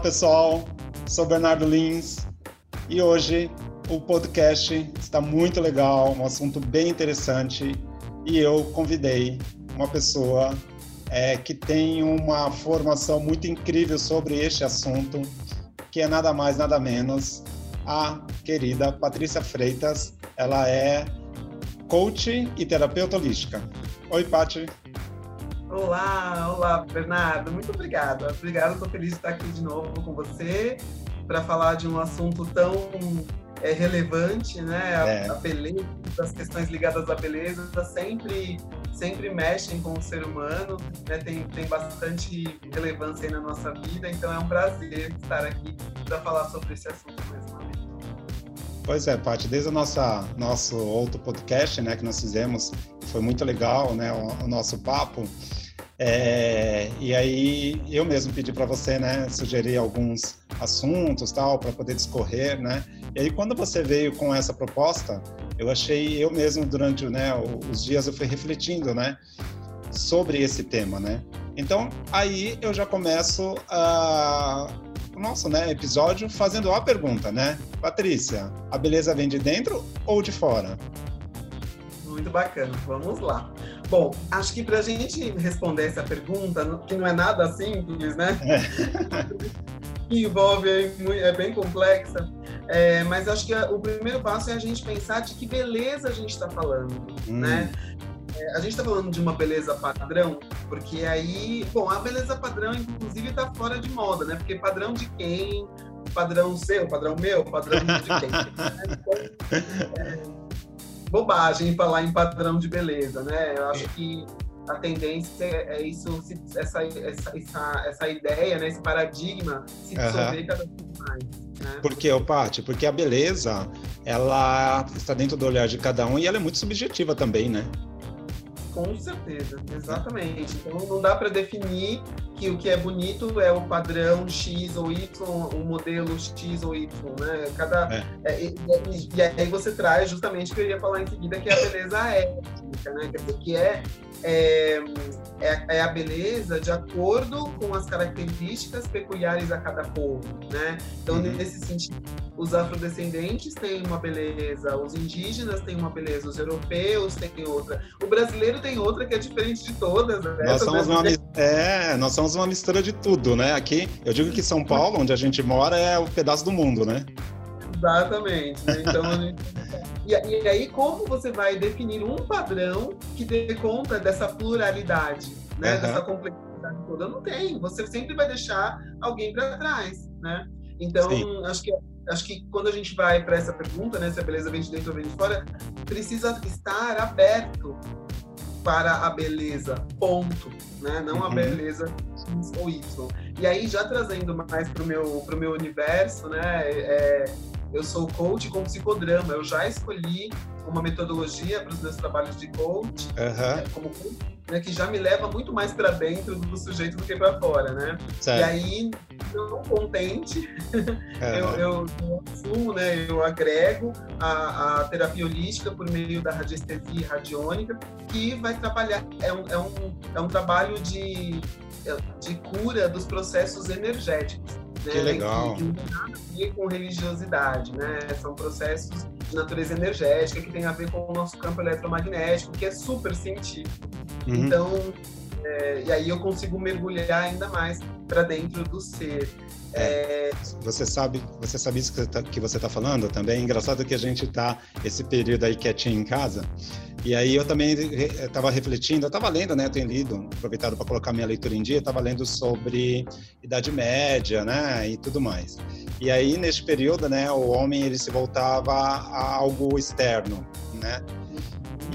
pessoal. Sou Bernardo Lins e hoje o podcast está muito legal, um assunto bem interessante e eu convidei uma pessoa é, que tem uma formação muito incrível sobre este assunto, que é nada mais, nada menos a querida Patrícia Freitas. Ela é coach e terapeuta holística. Oi, Pati. Olá, olá, Bernardo. Muito obrigada. Obrigada, estou feliz de estar aqui de novo com você para falar de um assunto tão é, relevante, né? A, é. a, beleza, as questões ligadas à beleza sempre, sempre mexem com o ser humano, né? Tem, tem bastante relevância aí na nossa vida, então é um prazer estar aqui para falar sobre esse assunto mais uma vez. Pois é, Paty, desde o nosso, nosso outro podcast, né, que nós fizemos, foi muito legal, né, o, o nosso papo, é, e aí eu mesmo pedi para você, né, sugerir alguns assuntos tal para poder discorrer, né? E aí quando você veio com essa proposta, eu achei eu mesmo durante, né, os dias eu fui refletindo, né, sobre esse tema, né? Então aí eu já começo a nosso né, episódio fazendo a pergunta, né? Patrícia, a beleza vem de dentro ou de fora? Muito bacana, vamos lá. Bom, acho que para a gente responder essa pergunta, que não é nada simples, né? Envolve, é bem complexa, é, mas acho que o primeiro passo é a gente pensar de que beleza a gente está falando, hum. né? É, a gente está falando de uma beleza padrão, porque aí, bom, a beleza padrão, inclusive, está fora de moda, né? Porque padrão de quem? Padrão seu, padrão meu, padrão de quem? então, é, bobagem falar em padrão de beleza, né? Eu acho que a tendência é isso, essa, essa, essa, essa ideia, né, esse paradigma se dissolver uhum. cada vez mais. Né? Por que, Paty? Porque a beleza, ela está dentro do olhar de cada um e ela é muito subjetiva também, né? Com certeza, exatamente. Então não dá para definir que o que é bonito é o padrão X ou Y, o modelo X ou Y, né? Cada é. É, e, e, aí você traz justamente o que eu ia falar em seguida, que é a beleza étnica, né? Quer dizer, que é é, é, é, a beleza de acordo com as características peculiares a cada povo, né? Então, uhum. nesse sentido, os afrodescendentes têm uma beleza, os indígenas têm uma beleza, os europeus têm outra, o brasileiro tem outra que é diferente de todas. Né? Nós somos, uma, é, nós somos uma mistura de tudo, né? Aqui, eu digo que São Paulo, onde a gente mora, é o pedaço do mundo, né? Exatamente. Né? Então, a gente e, e, aí, como você vai definir um padrão que dê conta dessa pluralidade, né? Uhum. Dessa complexidade toda? Não tem. Você sempre vai deixar alguém para trás, né? Então, acho que acho que quando a gente vai para essa pergunta, né, se a beleza vem de dentro ou vem de fora, precisa estar aberto para a beleza, ponto, né? Não uhum. a beleza X ou Y. E aí, já trazendo mais para o meu, pro meu universo, né? É, eu sou coach com psicodrama. Eu já escolhi uma metodologia para os meus trabalhos de coach, uhum. como né, que já me leva muito mais para dentro do sujeito do que para fora, né? Certo. E aí, não contente, uhum. eu, eu, eu assumo, né, eu agrego a, a, terapia holística por meio da radiestesia radiônica, que vai trabalhar, é um, é um, é um trabalho de, de cura dos processos energéticos. Né? Que legal. Que, que não tem nada a ver com religiosidade, né? São processos de natureza energética que tem a ver com o nosso campo eletromagnético, que é super científico. Uhum. Então, é, e aí eu consigo mergulhar ainda mais para dentro do ser. É, você sabe, você sabe isso que, tá, você está falando também. É engraçado que a gente está esse período aí quietinho em casa. E aí eu também estava refletindo, eu estava lendo, né? Eu tenho lido, aproveitado para colocar minha leitura em dia, estava lendo sobre Idade Média, né? E tudo mais. E aí nesse período, né? O homem ele se voltava a algo externo, né?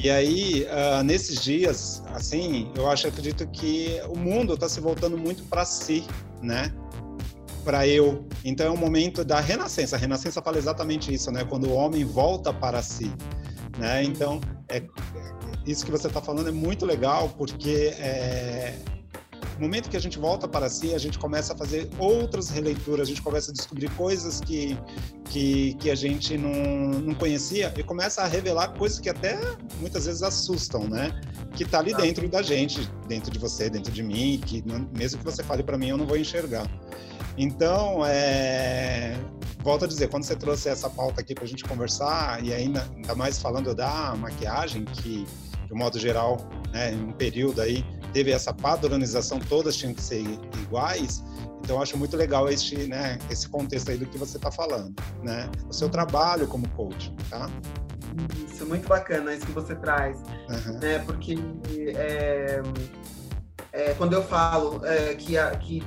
E aí, uh, nesses dias, assim, eu acho, acredito que o mundo está se voltando muito para si, né? Para eu. Então é um momento da renascença. A renascença fala exatamente isso, né? Quando o homem volta para si, né? Então, é, isso que você está falando é muito legal, porque é, no momento que a gente volta para si, a gente começa a fazer outras releituras, a gente começa a descobrir coisas que, que, que a gente não, não conhecia e começa a revelar coisas que até muitas vezes assustam, né? Que está ali dentro da gente, dentro de você, dentro de mim, que mesmo que você fale para mim, eu não vou enxergar. Então, é, volto a dizer, quando você trouxe essa pauta aqui para a gente conversar, e ainda, ainda mais falando da maquiagem, que de um modo geral, né, em um período aí, teve essa padronização, todas tinham que ser iguais, então, acho muito legal este, né, esse contexto aí do que você está falando, né? O seu trabalho como coach, tá? Isso, muito bacana isso que você traz, uhum. né? Porque é, é, quando eu falo é, que, a, que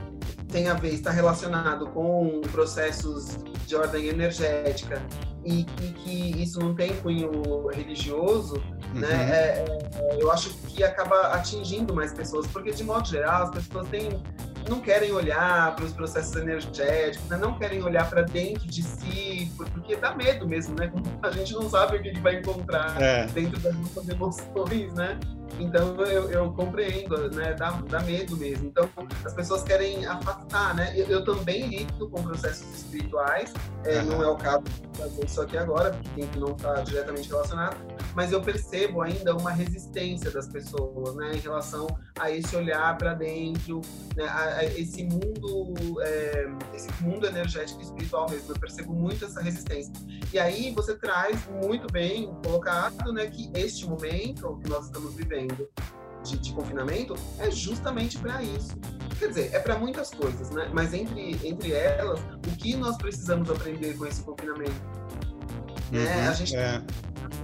tem a ver, está relacionado com processos de ordem energética e, e que isso não tem cunho religioso, né? uhum. né? É, eu acho que acaba atingindo mais pessoas, porque de modo geral as pessoas têm não querem olhar para os processos energéticos, né? não querem olhar para dentro de si, porque dá medo mesmo, né? A gente não sabe o que ele vai encontrar é. dentro das nossas emoções, né? Então eu, eu compreendo, né? Dá, dá medo mesmo. Então as pessoas querem afastar, né? Eu, eu também lido com processos espirituais, é, não é o caso de fazer isso aqui agora, porque tem que não está diretamente relacionado, mas eu percebo ainda uma resistência das pessoas, né? Em relação a esse olhar para dentro, né? A, a esse mundo, é, esse mundo energético e espiritual mesmo. Eu percebo muito essa resistência. E aí você traz muito bem colocado, né? Que este momento que nós estamos vivendo de, de confinamento é justamente para isso. Quer dizer, é para muitas coisas, né? Mas entre, entre elas, o que nós precisamos aprender com esse confinamento? Né? Uhum, né? A gente é.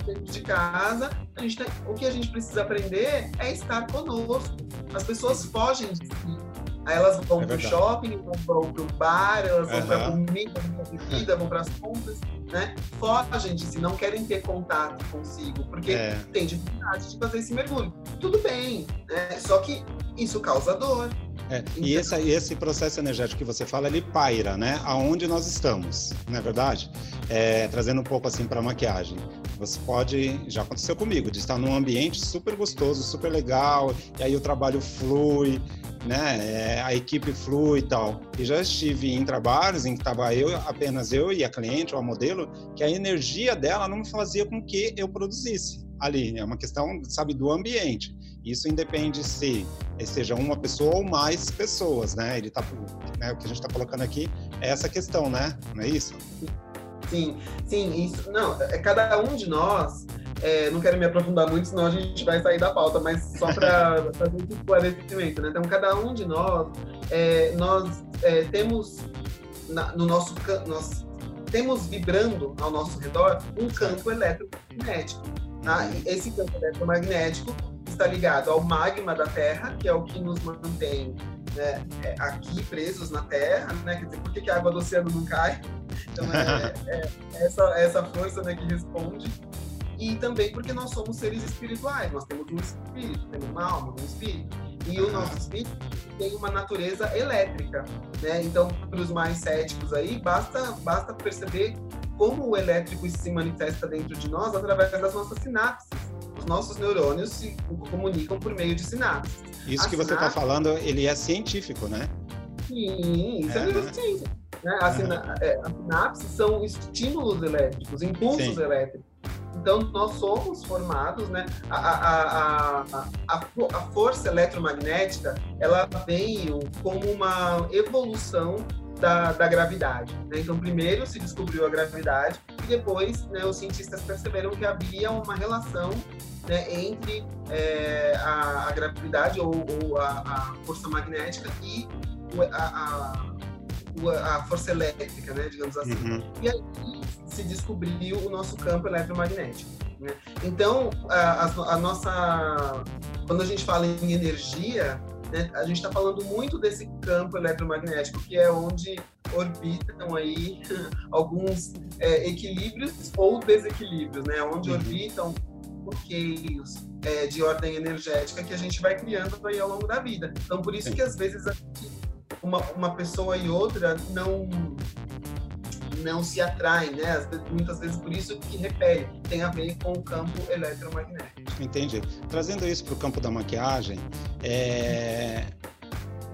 dentro de casa, a gente tem, o que a gente precisa aprender é estar conosco. As pessoas fogem de si. Aí elas vão é para o shopping, vão para o bar, elas vão uhum. para comida, vão para bebida, vão para as compras né, fogem de si, não querem ter contato consigo, porque é. tem dificuldade de fazer esse mergulho. Tudo bem, né? só que isso causa dor. É, então... e, esse, esse processo energético que você fala, ele paira, né? Aonde nós estamos, não é verdade? É, trazendo um pouco assim para a maquiagem. Você pode, já aconteceu comigo, de estar num ambiente super gostoso, super legal, e aí o trabalho flui, né? É, a equipe flui e tal. E já estive em trabalhos em que estava eu, apenas eu e a cliente ou a modelo, que a energia dela não fazia com que eu produzisse ali. É uma questão, sabe, do ambiente. Isso independe se seja uma pessoa ou mais pessoas, né? Ele tá, né, o que a gente está colocando aqui é essa questão, né? Não é isso? Sim, sim, isso. Não, é cada um de nós é, não quero me aprofundar muito, senão a gente vai sair da pauta, mas só para fazer esse esclarecimento, né? Então, cada um de nós, é, nós é, temos na, no nosso nós temos vibrando ao nosso redor um campo eletromagnético. Tá? esse campo eletromagnético está ligado ao magma da Terra, que é o que nos mantém né, é, aqui presos na Terra, né? Quer dizer, por que, que a água do oceano não cai? Então é, é, é essa, essa força né, que responde e também porque nós somos seres espirituais, nós temos um espírito, temos uma alma, um espírito, e o nosso espírito tem uma natureza elétrica, né? Então, para os mais céticos aí, basta, basta perceber como o elétrico se manifesta dentro de nós através das nossas sinapses. Os nossos neurônios se comunicam por meio de sinapses. Isso a que você está falando, ele é científico, né? Sim, isso é, é neurociência. Né? As, sina... é, as sinapses são estímulos elétricos, impulsos Sim. elétricos. Então, nós somos formados, né? A, a, a, a, força eletromagnética, ela veio como uma evolução da, da gravidade. Né? Então, primeiro se descobriu a gravidade e depois né, os cientistas perceberam que havia uma relação né, entre é, a, a, gravidade ou, ou a, a, força magnética e a, a, força elétrica, né, digamos assim. Uhum. E aí se descobriu o nosso campo eletromagnético. Né? Então, a, nossa, quando a gente fala em energia, né, a gente está falando muito desse campo eletromagnético, que é onde orbitam aí alguns é, equilíbrios ou desequilíbrios, né? Onde uhum. orbitam bloqueios é, de ordem energética que a gente vai criando aí ao longo da vida. Então, por isso Sim. que às vezes uma, uma pessoa e outra não não se atraem, né? Muitas vezes por isso que repele, tem a ver com o campo eletromagnético. Entendi. Trazendo isso para o campo da maquiagem, é...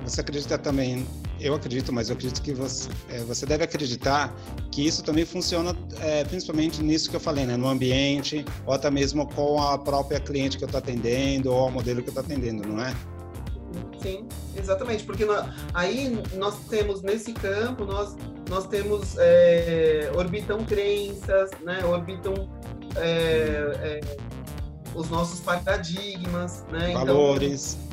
você acredita também eu acredito, mas eu acredito que você, é, você deve acreditar que isso também funciona é, principalmente nisso que eu falei, né? no ambiente, ou até mesmo com a própria cliente que eu estou atendendo, ou o modelo que eu estou atendendo, não é? Sim, exatamente, porque nós, aí nós temos nesse campo, nós, nós temos, é, orbitam crenças, né, orbitam é, é, os nossos paradigmas, né? Então, Valores. Então,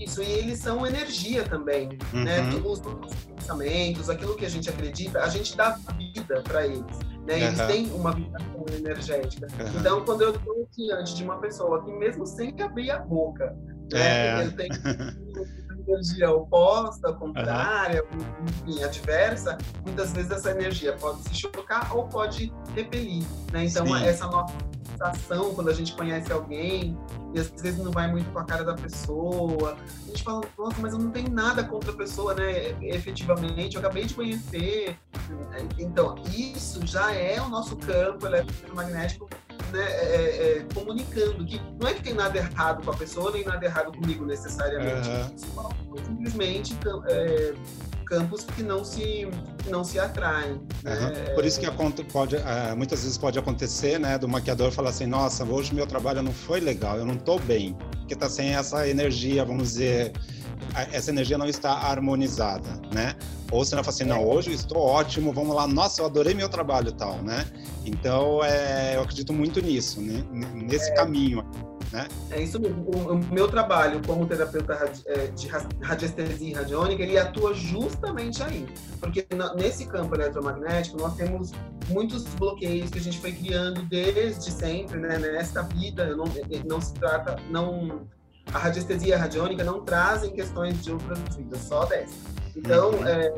isso, e eles são energia também, né? uhum. né? Os nossos pensamentos, aquilo que a gente acredita, a gente dá vida para eles. Né? Eles uhum. têm uma vibração energética. Uhum. Então, quando eu estou diante de uma pessoa que, mesmo sem abrir a boca, né, é. ele tem energia oposta, contrária, uhum. enfim, adversa, muitas vezes essa energia pode se chocar ou pode repelir. Né? Então, Sim. essa nossa sensação quando a gente conhece alguém e às vezes não vai muito com a cara da pessoa. A gente fala, nossa, mas eu não tenho nada contra a pessoa, né? Efetivamente, eu acabei de conhecer. Então, isso já é o nosso campo eletromagnético né, é, é, comunicando que não é que tem nada errado com a pessoa nem nada errado comigo necessariamente. Uhum. Simplesmente é, campos que não se não se atraem. Né? Uhum. Por isso que pode, uh, muitas vezes pode acontecer, né, do maquiador falar assim, nossa, hoje meu trabalho não foi legal, eu não estou bem, porque está sem essa energia, vamos dizer, essa energia não está harmonizada, né? Ou você não fala assim, não, hoje eu estou ótimo, vamos lá, nossa, eu adorei meu trabalho e tal, né? Então, é, eu acredito muito nisso, né? nesse é. caminho. Né? É isso mesmo. O, o meu trabalho como terapeuta é, de radiestesia radiônica, ele atua justamente aí. Porque nesse campo eletromagnético, nós temos muitos bloqueios que a gente foi criando desde sempre, né? Nesta vida, não, não se trata, não... A radiestesia e a radiônica não trazem questões de outras vidas, só dessa. Então, uhum. é,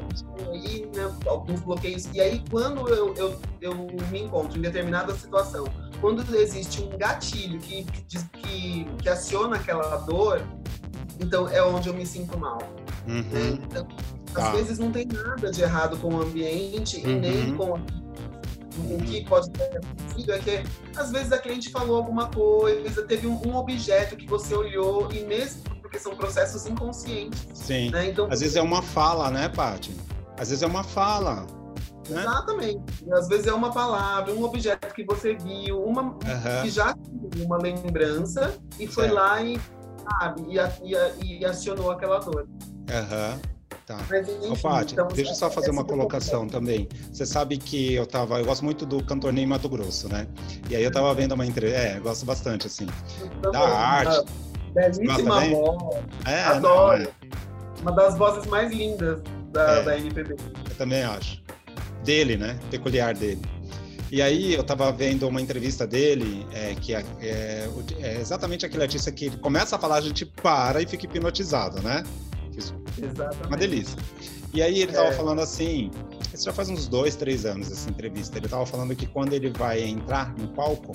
aí, né, alguns bloqueios. E aí, quando eu, eu, eu me encontro em determinada situação quando existe um gatilho que, que, que aciona aquela dor, então é onde eu me sinto mal. Uhum. Né? Então, às tá. vezes não tem nada de errado com o ambiente uhum. e nem uhum. com o que pode ter acontecido é que às vezes a cliente falou alguma coisa, teve um, um objeto que você olhou e mesmo porque são processos inconscientes. Sim. Né? Então, às vezes é uma fala, né, Paty? Às vezes é uma fala. Né? Exatamente. Às vezes é uma palavra, um objeto que você viu, uma uhum. que já tinha uma lembrança e foi certo. lá e, sabe, e, e, e acionou aquela dor. Aham. Uhum. Tá. Mas, enfim, Ô, Paty, então, deixa eu só fazer uma colocação também. Você sabe que eu tava, eu gosto muito do cantor Ney Mato Grosso, né? E aí eu tava vendo uma entrevista, é, eu gosto bastante, assim, da arte. Belíssima voz. É, Adoro. Não, é. Uma das vozes mais lindas da, é, da MPB. Eu também acho dele, né? Peculiar dele. E aí eu estava vendo uma entrevista dele, é, que é, é, é, exatamente aquele artista que começa a falar, a gente para e fica hipnotizado, né? Exatamente. Uma delícia. E aí ele estava é. falando assim, isso já faz uns dois, três anos essa entrevista, ele estava falando que quando ele vai entrar no palco,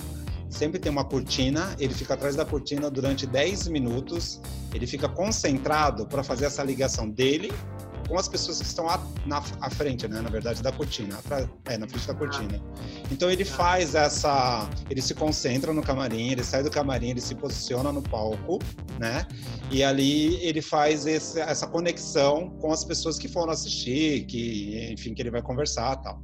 sempre tem uma cortina, ele fica atrás da cortina durante 10 minutos, ele fica concentrado para fazer essa ligação dele com as pessoas que estão à, na à frente, né, na verdade, da cortina, é, na frente da cortina. Então ele faz essa, ele se concentra no camarim, ele sai do camarim, ele se posiciona no palco, né, e ali ele faz esse, essa conexão com as pessoas que foram assistir, que, enfim, que ele vai conversar, tal.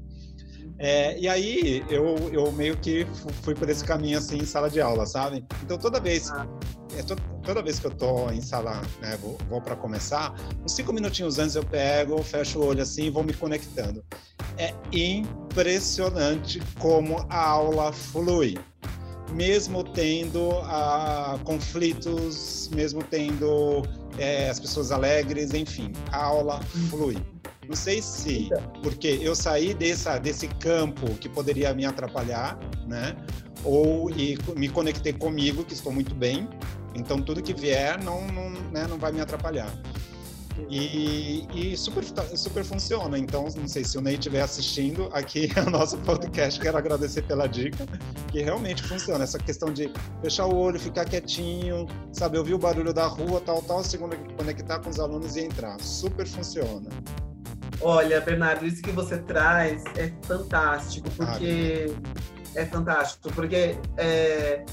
É, e aí eu, eu meio que fui por esse caminho assim em sala de aula, sabe? Então toda vez, é, toda vez que eu tô em sala, né, vou, vou para começar, uns cinco minutinhos antes eu pego, fecho o olho assim e vou me conectando. É impressionante como a aula flui mesmo tendo ah, conflitos, mesmo tendo é, as pessoas alegres, enfim, a aula flui. Não sei se porque eu saí dessa, desse campo que poderia me atrapalhar, né? Ou e me conectei comigo, que estou muito bem. Então tudo que vier não, não, né, não vai me atrapalhar. E, e, super, super funciona. Então, não sei se o Ney estiver assistindo aqui ao nosso podcast, quero agradecer pela dica, que realmente funciona. Essa questão de fechar o olho, ficar quietinho, sabe, ouvir o barulho da rua, tal, tal, segundo conectar com os alunos e entrar. Super funciona. Olha, Bernardo, isso que você traz é fantástico, porque ah, é fantástico, porque é,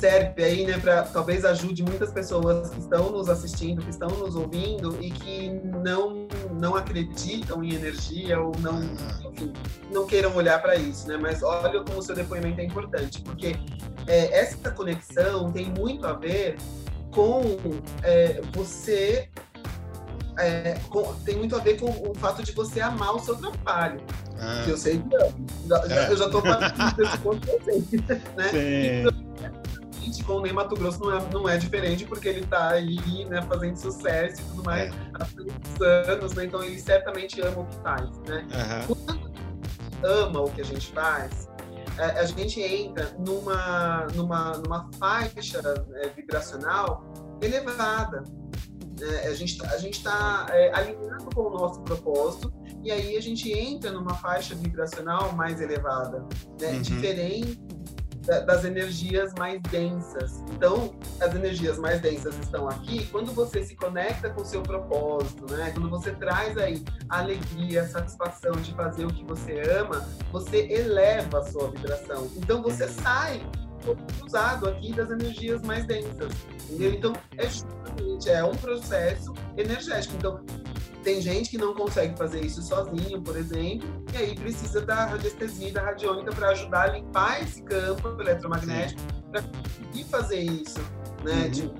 serve aí, né, para talvez ajude muitas pessoas que estão nos assistindo, que estão nos ouvindo e que não não acreditam em energia ou não, enfim, não queiram olhar para isso, né? Mas olha como o seu depoimento é importante, porque é, essa conexão tem muito a ver com é, você é, com, tem muito a ver com o fato de você amar o seu trabalho. Ah. Que eu sei que amo. É. Eu já estou partindo desse ponto eu sei. Né? Então, com o Ney Mato Grosso não é, não é diferente, porque ele está aí né, fazendo sucesso e tudo mais é. há tantos anos, né? então ele certamente ama o que faz. Né? Uhum. Quando ama o que a gente faz, a, gente entra numa, numa, numa faixa é, vibracional elevada. É, a gente a gente está é, alinhado com o nosso propósito e aí a gente entra numa faixa vibracional mais elevada, né? Uhum. diferente das energias mais densas. Então, as energias mais densas estão aqui quando você se conecta com o seu propósito, né? Quando você traz aí a alegria, a satisfação de fazer o que você ama, você eleva a sua vibração. Então, você sai usado aqui das energias mais densas, entendeu? Então, é justamente, é um processo energético. Então, tem gente que não consegue fazer isso sozinho, por exemplo, e aí precisa da radiestesia e da radiônica para ajudar a limpar esse campo eletromagnético para conseguir fazer isso, né? Uhum. De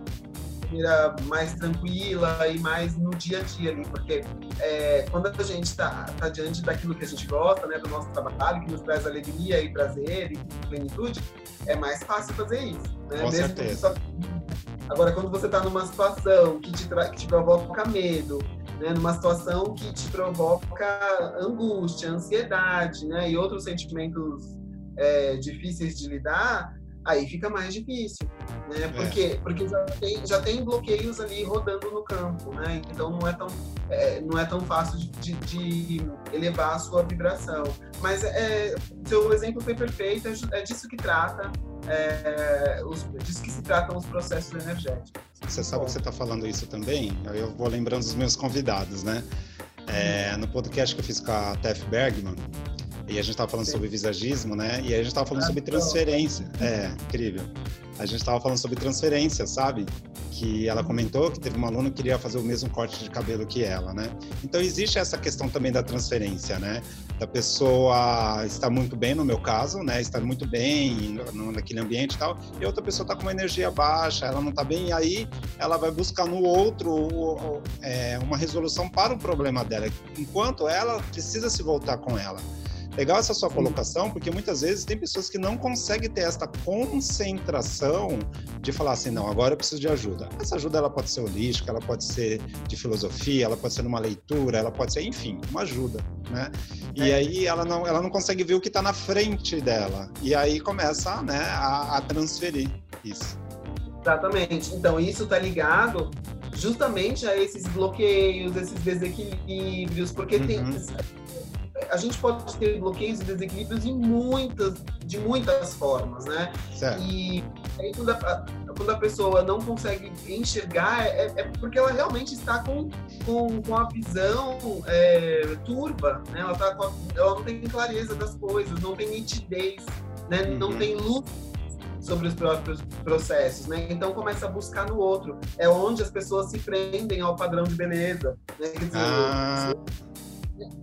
maneira mais tranquila e mais no dia a dia ali, porque é, quando a gente está tá diante daquilo que a gente gosta, né, do nosso trabalho, que nos traz alegria e prazer e plenitude, é mais fácil fazer isso. Né? Com Mesmo certeza. Agora, quando você está numa situação que te, que te provoca medo, né, numa situação que te provoca angústia, ansiedade, né, e outros sentimentos é, difíceis de lidar, aí fica mais difícil, né? Porque, é. porque já, tem, já tem bloqueios ali rodando no campo, né? Então não é tão, é, não é tão fácil de, de, elevar a sua vibração. Mas é, seu exemplo foi perfeito, é, é disso que trata, é, os, disso que se tratam os processos energéticos. Você sabe Bom. que você está falando isso também? Eu vou lembrando os meus convidados, né? É, no podcast que eu fiz com a Tef Bergman, e a gente estava falando Sim. sobre visagismo, né? E a gente estava falando ah, sobre transferência. É, incrível. A gente estava falando sobre transferência, sabe? Que ela comentou que teve uma aluna que queria fazer o mesmo corte de cabelo que ela, né? Então existe essa questão também da transferência, né? Da pessoa estar muito bem, no meu caso, né? Estar muito bem naquele ambiente e tal, e outra pessoa está com uma energia baixa, ela não está bem, e aí ela vai buscar no outro é, uma resolução para o problema dela, enquanto ela precisa se voltar com ela. Legal essa sua colocação, porque muitas vezes tem pessoas que não conseguem ter essa concentração de falar assim, não, agora eu preciso de ajuda. Essa ajuda ela pode ser holística, ela pode ser de filosofia, ela pode ser numa leitura, ela pode ser, enfim, uma ajuda, né? E é. aí ela não, ela não consegue ver o que está na frente dela. E aí começa, né, a, a transferir isso. Exatamente. Então isso está ligado justamente a esses bloqueios, esses desequilíbrios, porque uhum. tem a gente pode ter bloqueios e desequilíbrios em muitas, de muitas formas, né? Certo. E aí quando a, quando a pessoa não consegue enxergar, é, é porque ela realmente está com, com, com a visão é, turva, né? Ela, tá a, ela não tem clareza das coisas, não tem nitidez, né? Uhum. Não tem luz sobre os próprios processos, né? Então começa a buscar no outro. É onde as pessoas se prendem ao padrão de beleza. Né? Quer dizer, ah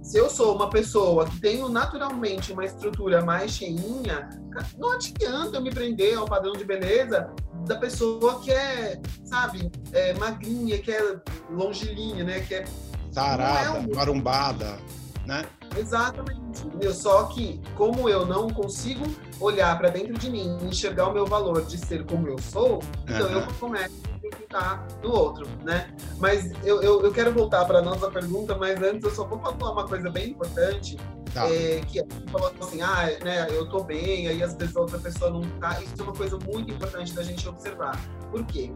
se eu sou uma pessoa que tenho naturalmente uma estrutura mais cheinha, não adianta eu me prender ao padrão de beleza da pessoa que é, sabe, é magrinha, que é longilínea, né? Que é. Sarada, é um... marumbada, né? Exatamente. Entendeu? Só que, como eu não consigo olhar para dentro de mim e enxergar o meu valor de ser como eu sou, então uhum. eu começo está no outro, né? Mas eu, eu, eu quero voltar para a nossa pergunta, mas antes eu só vou falar uma coisa bem importante, tá. é, que falou assim, ah, né, eu tô bem, aí às vezes a outra pessoa não tá. Isso é uma coisa muito importante da gente observar. Por quê?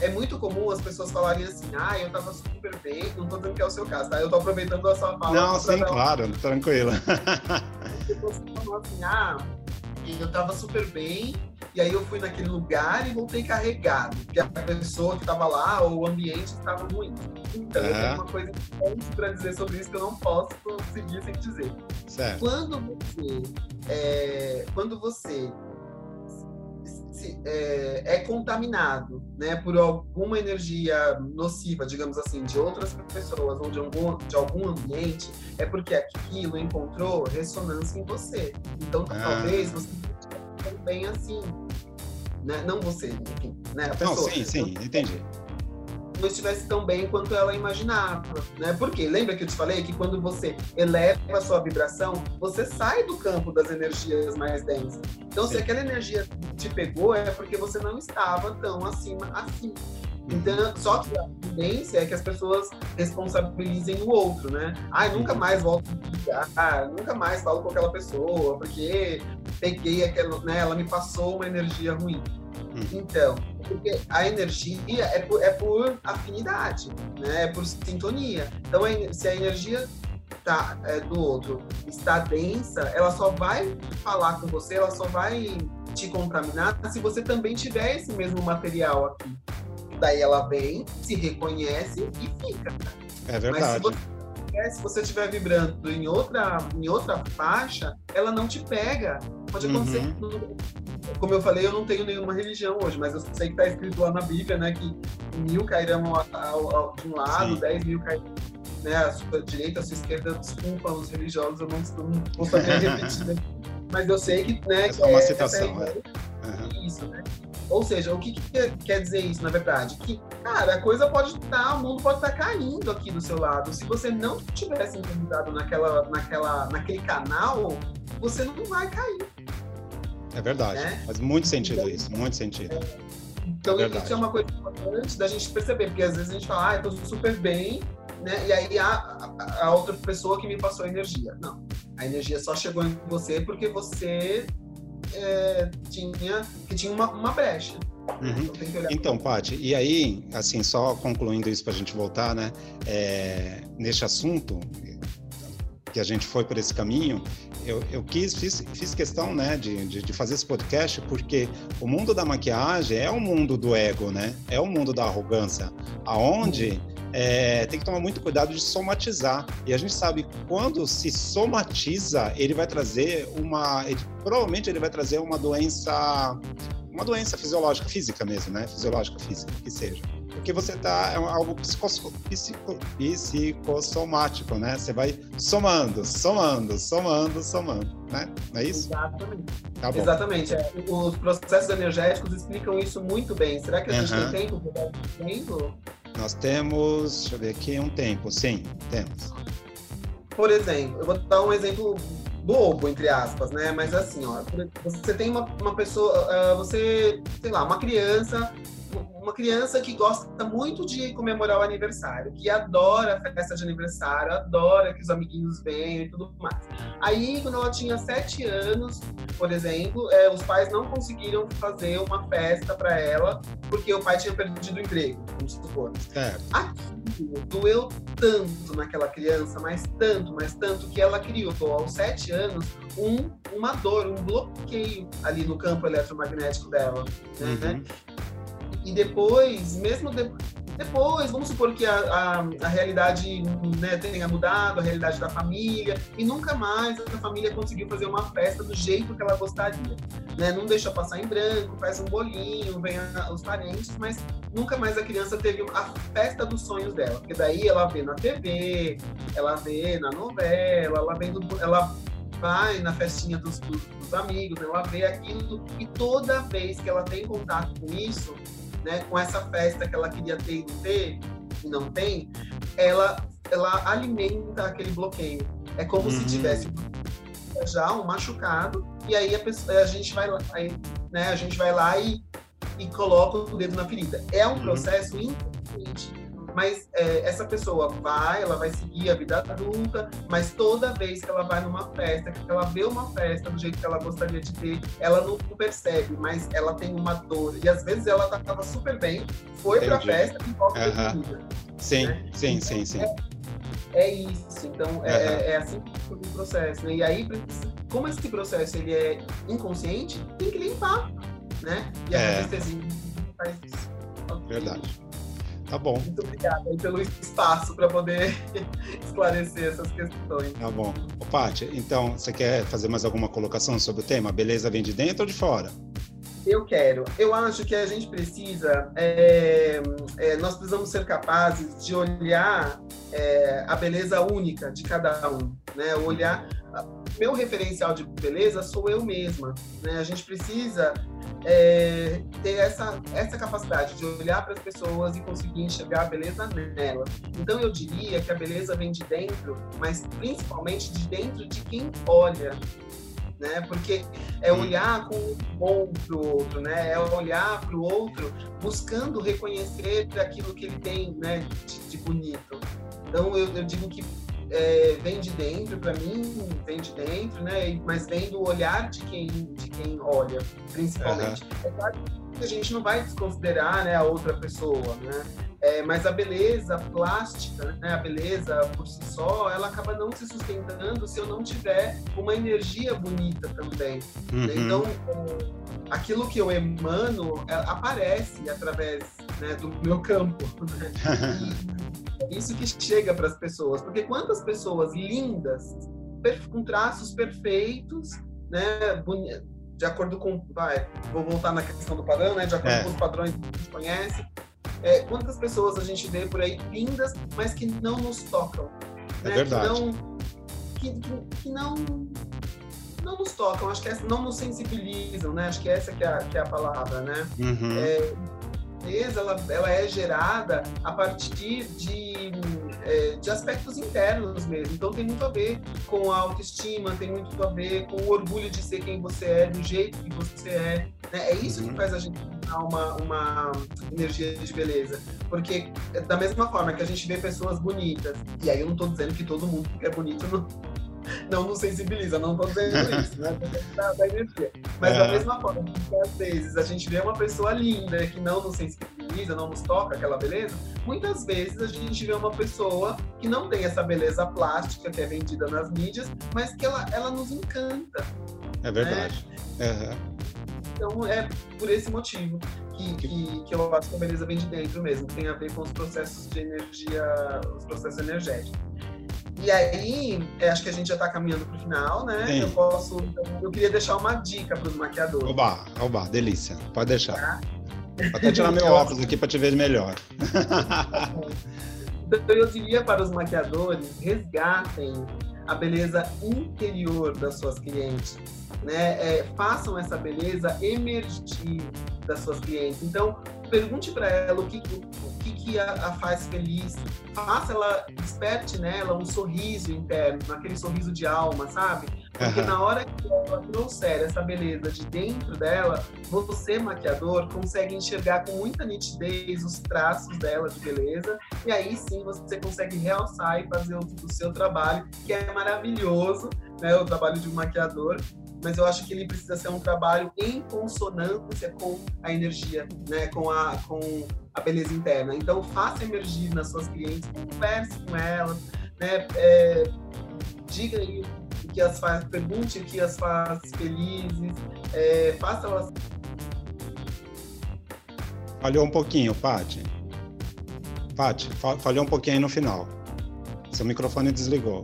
É muito comum as pessoas falarem assim, ah, eu tava super bem, não tô dizendo que é o seu caso, tá? Eu tô aproveitando a sua fala. Não, sim, claro, um... tranquila. As pessoas falam assim, ah, eu tava super bem, e aí eu fui naquele lugar e voltei carregado, porque a pessoa que estava lá ou o ambiente estava ruim. Então, eu tenho uma coisa importante para dizer sobre isso que eu não posso seguir sem dizer. Certo. Quando você, é, quando você se, é, é, contaminado né, por alguma energia nociva, digamos assim, de outras pessoas ou de algum, de algum ambiente, é porque aquilo encontrou ressonância em você. Então, ah. talvez você bem assim. né? Não você, enfim, né? A pessoa. Não, sim, sim, entendi não estivesse tão bem quanto ela imaginava, né? Porque lembra que eu te falei que quando você eleva a sua vibração, você sai do campo das energias mais densas. Então, Sim. se aquela energia te pegou, é porque você não estava tão acima assim. Então, só que a tendência é que as pessoas responsabilizem o outro, né? Ah, nunca mais volto a nunca mais falo com aquela pessoa, porque peguei aquela, né? Ela me passou uma energia ruim. Então, porque a energia é por, é por afinidade, né? É por sintonia. Então, se a energia tá, é, do outro está densa, ela só vai falar com você, ela só vai te contaminar se você também tiver esse mesmo material aqui. Daí ela vem, se reconhece e fica. É verdade. Mas se você, se você estiver vibrando em outra, em outra faixa, ela não te pega. Pode acontecer. Uhum como eu falei, eu não tenho nenhuma religião hoje, mas eu sei que está escrito lá na Bíblia, né, que mil cairão ao, ao, de um lado, Sim. dez mil cairão né, a sua direita, a sua esquerda, desculpa os religiosos, eu não, não vou saber repetir, né? mas eu sei que, né, é uma é, citação, é, uhum. isso, né? Ou seja, o que, que, quer dizer isso, na verdade? Que, cara, a coisa pode estar, tá, o mundo pode estar tá caindo aqui do seu lado. Se você não tivesse encontrado naquela, naquela, naquele canal, você não vai cair. É verdade. Né? Faz muito sentido então, isso, muito sentido. Então, é isso é uma coisa importante da gente perceber, porque às vezes a gente fala, ah, eu tô super bem, né? E aí a, a, outra pessoa que me passou a energia. Não. A energia só chegou em você porque você é, tinha, que tinha uma, uma brecha. Uhum. Então, então Paty, e aí, assim, só concluindo isso para a gente voltar, né? É, neste assunto, que a gente foi por esse caminho, eu, eu quis, fiz, fiz questão, né, de, de, de, fazer esse podcast porque o mundo da maquiagem é o mundo do ego, né? É o mundo da arrogância, aonde é, tem que tomar muito cuidado de somatizar. E a gente sabe que quando se somatiza, ele vai trazer uma, ele, provavelmente ele vai trazer uma doença, uma doença fisiológica, física mesmo, né? Fisiológica, física, que seja porque você tá é algo psico, psico, psicossomático, né? Você vai somando, somando, somando, somando, né? Não é isso? Exatamente. Tá. Exatamente. É. Os processos energéticos explicam isso muito bem. Será que a gente uhum. tem tempo para tempo? Nós temos, deixa eu ver aqui, um tempo. Sim, temos. Por exemplo, eu vou dar um exemplo bobo, entre aspas, né? Mas assim, ó, você tem uma, uma pessoa, uh, você, sei lá, uma criança uma criança que gosta muito de comemorar o aniversário, que adora a festa de aniversário, adora que os amiguinhos venham e tudo mais. Aí, quando ela tinha sete anos, por exemplo, é, os pais não conseguiram fazer uma festa para ela porque o pai tinha perdido o emprego, vamos supor. Certo. Aquilo doeu tanto naquela criança, mas tanto, mas tanto, que ela criou aos sete anos um, uma dor, um bloqueio ali no campo eletromagnético dela. Né? Uhum. E depois, mesmo de, depois, vamos supor que a, a, a realidade né, tenha mudado, a realidade da família, e nunca mais a família conseguiu fazer uma festa do jeito que ela gostaria. Né? Não deixa passar em branco, faz um bolinho, vem a, os parentes, mas nunca mais a criança teve a festa dos sonhos dela. Porque daí ela vê na TV, ela vê na novela, ela vê no, ela vai na festinha dos, dos, dos amigos, ela vê aquilo, e toda vez que ela tem contato com isso, né, com essa festa que ela queria ter e não ter, e não tem, ela, ela alimenta aquele bloqueio. É como uhum. se tivesse já um machucado, e aí a, pessoa, a gente vai lá, aí, né, a gente vai lá e, e coloca o dedo na ferida. É um uhum. processo inconsciente mas é, essa pessoa vai, ela vai seguir a vida adulta, mas toda vez que ela vai numa festa, que ela vê uma festa do jeito que ela gostaria de ter, ela não percebe, mas ela tem uma dor. E às vezes ela estava super bem, foi para a festa e volta uhum. Sim, né? sim, então, sim, sim. É, é isso, então uhum. é, é, assim que funciona o processo. Né? E aí, como esse processo ele é inconsciente, tem que limpar, né? E a é. anestesia faz isso. Verdade. Tá bom. Muito obrigada pelo espaço para poder esclarecer essas questões. Tá bom. Ô, Paty, então, você quer fazer mais alguma colocação sobre o tema? Beleza vem de dentro ou de fora? Eu quero. Eu acho que a gente precisa, é, é, nós precisamos ser capazes de olhar é, a beleza única de cada um, né? Olhar meu referencial de beleza sou eu mesma, né? A gente precisa é, ter essa, essa capacidade de olhar para as pessoas e conseguir enxergar a beleza nela. Então eu diria que a beleza vem de dentro, mas principalmente de dentro de quem olha. Né? Porque é olhar com bom para o outro, né? É olhar para o outro buscando reconhecer aquilo que ele tem, né? De, de bonito. Então eu, eu digo que é, vem de dentro, para mim, vem de dentro, né? Mas vem do olhar de quem, de quem olha, principalmente. Uhum. É claro a gente não vai desconsiderar né, a outra pessoa, né? É, mas a beleza plástica, né, a beleza por si só, ela acaba não se sustentando se eu não tiver uma energia bonita também. Uhum. Então, aquilo que eu emano é, aparece através né, do meu campo. Né? isso que chega para as pessoas, porque quantas pessoas lindas, com traços perfeitos, né, de acordo com, vai, vou voltar na questão do padrão, né, de acordo é. com os padrões que a gente conhece, é, quantas pessoas a gente vê por aí lindas, mas que não nos tocam, é né, verdade. Que não, que, que, que não não nos tocam, acho que essa, não nos sensibilizam, né? Acho que essa que é a, que é a palavra, né? Uhum. É, ela, ela é gerada a partir de, é, de aspectos internos mesmo. Então tem muito a ver com a autoestima, tem muito a ver com o orgulho de ser quem você é, do jeito que você é. Né? É isso uhum. que faz a gente dar uma, uma energia de beleza. Porque da mesma forma que a gente vê pessoas bonitas, e aí eu não estou dizendo que todo mundo que é bonito não, não nos sensibiliza, não estou dizendo isso, né? Da, da energia. Mas é. da mesma forma que às vezes a gente vê uma pessoa linda que não nos sensibiliza, não nos toca aquela beleza, muitas vezes a gente vê uma pessoa que não tem essa beleza plástica que é vendida nas mídias, mas que ela, ela nos encanta. É verdade. Né? Uhum. Então é por esse motivo que, que, que, eu acho que a beleza vem de dentro mesmo, tem a ver com os processos de energia, os processos energéticos. E aí, é, acho que a gente já está caminhando para o final, né? Sim. Eu posso. Eu queria deixar uma dica para os maquiadores. Oba, oba, delícia. Pode deixar. Tá? Vou até tirar meu óculos aqui para te ver melhor. então, eu diria para os maquiadores: resgatem a beleza interior das suas clientes. Né? É, façam essa beleza emergir das suas clientes. Então, pergunte para ela o que, o que, que a, a, faz feliz, faça ela, desperte nela um sorriso interno, aquele sorriso de alma, sabe? Porque uhum. na hora que ela trouxer essa beleza de dentro dela, você, maquiador, consegue enxergar com muita nitidez os traços dela de beleza, e aí sim você consegue realçar e fazer o, o seu trabalho, que é maravilhoso, né? O trabalho de um maquiador, mas eu acho que ele precisa ser um trabalho em consonância com a energia, né? com, a, com a beleza interna. Então, faça emergir nas suas clientes, converse com elas, né? É, diga aí o que as faz, pergunte o que as faz felizes, é, faça elas. Falhou um pouquinho, Paty. Paty, falhou um pouquinho aí no final. Seu microfone desligou.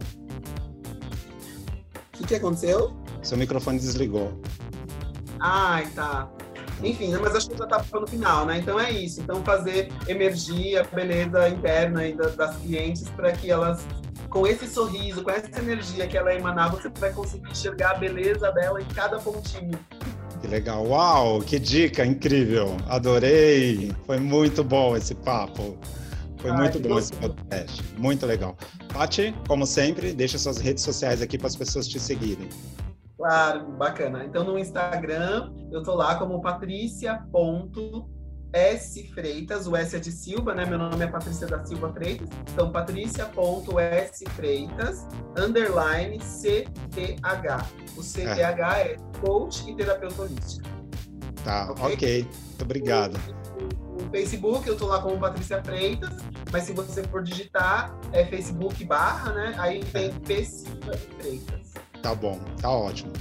O que, que aconteceu? Seu microfone desligou. Ai, tá. Enfim, né, mas acho que já tá no final, né? Então é isso. Então fazer emergir a beleza interna aí das clientes para que elas, com esse sorriso, com essa energia que ela emanar, você vai conseguir enxergar a beleza dela em cada pontinho. Que legal. Uau, que dica incrível. Adorei. Foi muito bom esse papo. Foi Ai, muito bom esse podcast. Muito legal. Paty, como sempre, deixa suas redes sociais aqui para as pessoas te seguirem. Claro, bacana. Então no Instagram eu tô lá como patrícia.sfreitas, o S é de Silva, né? Meu nome é Patrícia da Silva Freitas. Então patrícia.sfreitas, underline CTH. O CTH é, é coach e terapeuta holística. Tá, ok. okay. Muito obrigado. No Facebook eu tô lá como Patrícia Freitas, mas se você for digitar é Facebook barra, né? Aí tem é. P Freitas. Tá bom, tá ótimo.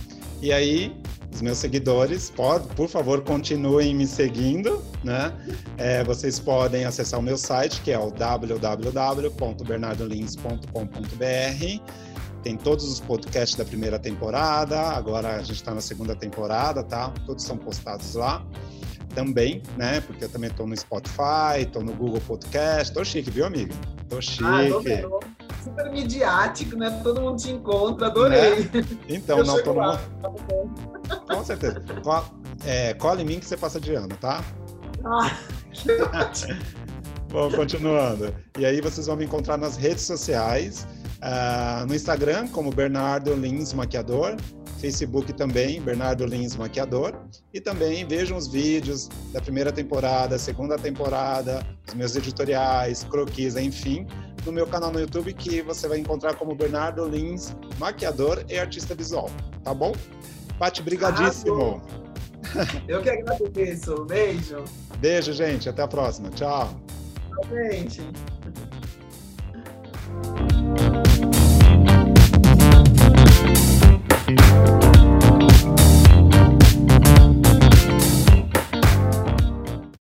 E aí, os meus seguidores, pode, por favor, continuem me seguindo, né? É, vocês podem acessar o meu site, que é o www.bernardolins.com.br. Tem todos os podcasts da primeira temporada, agora a gente está na segunda temporada, tá? Todos são postados lá também, né? Porque eu também estou no Spotify, estou no Google Podcast, tô chique, viu, amiga? Tô chique. Ah, tô super midiático, né? Todo mundo te encontra, adorei. Né? Então, Eu não, todo lá. mundo. Com certeza. Cola, é, cola em mim que você passa de ano, tá? Ah. Bom, continuando. E aí vocês vão me encontrar nas redes sociais, uh, no Instagram como Bernardo Lins Maquiador, Facebook também, Bernardo Lins Maquiador. E também vejam os vídeos da primeira temporada, segunda temporada, os meus editoriais, croquis, enfim, no meu canal no YouTube, que você vai encontrar como Bernardo Lins, maquiador e artista visual, tá bom? Pati, brigadíssimo! Ah, eu que agradeço, beijo! Beijo, gente, até a próxima, tchau! Tchau, gente!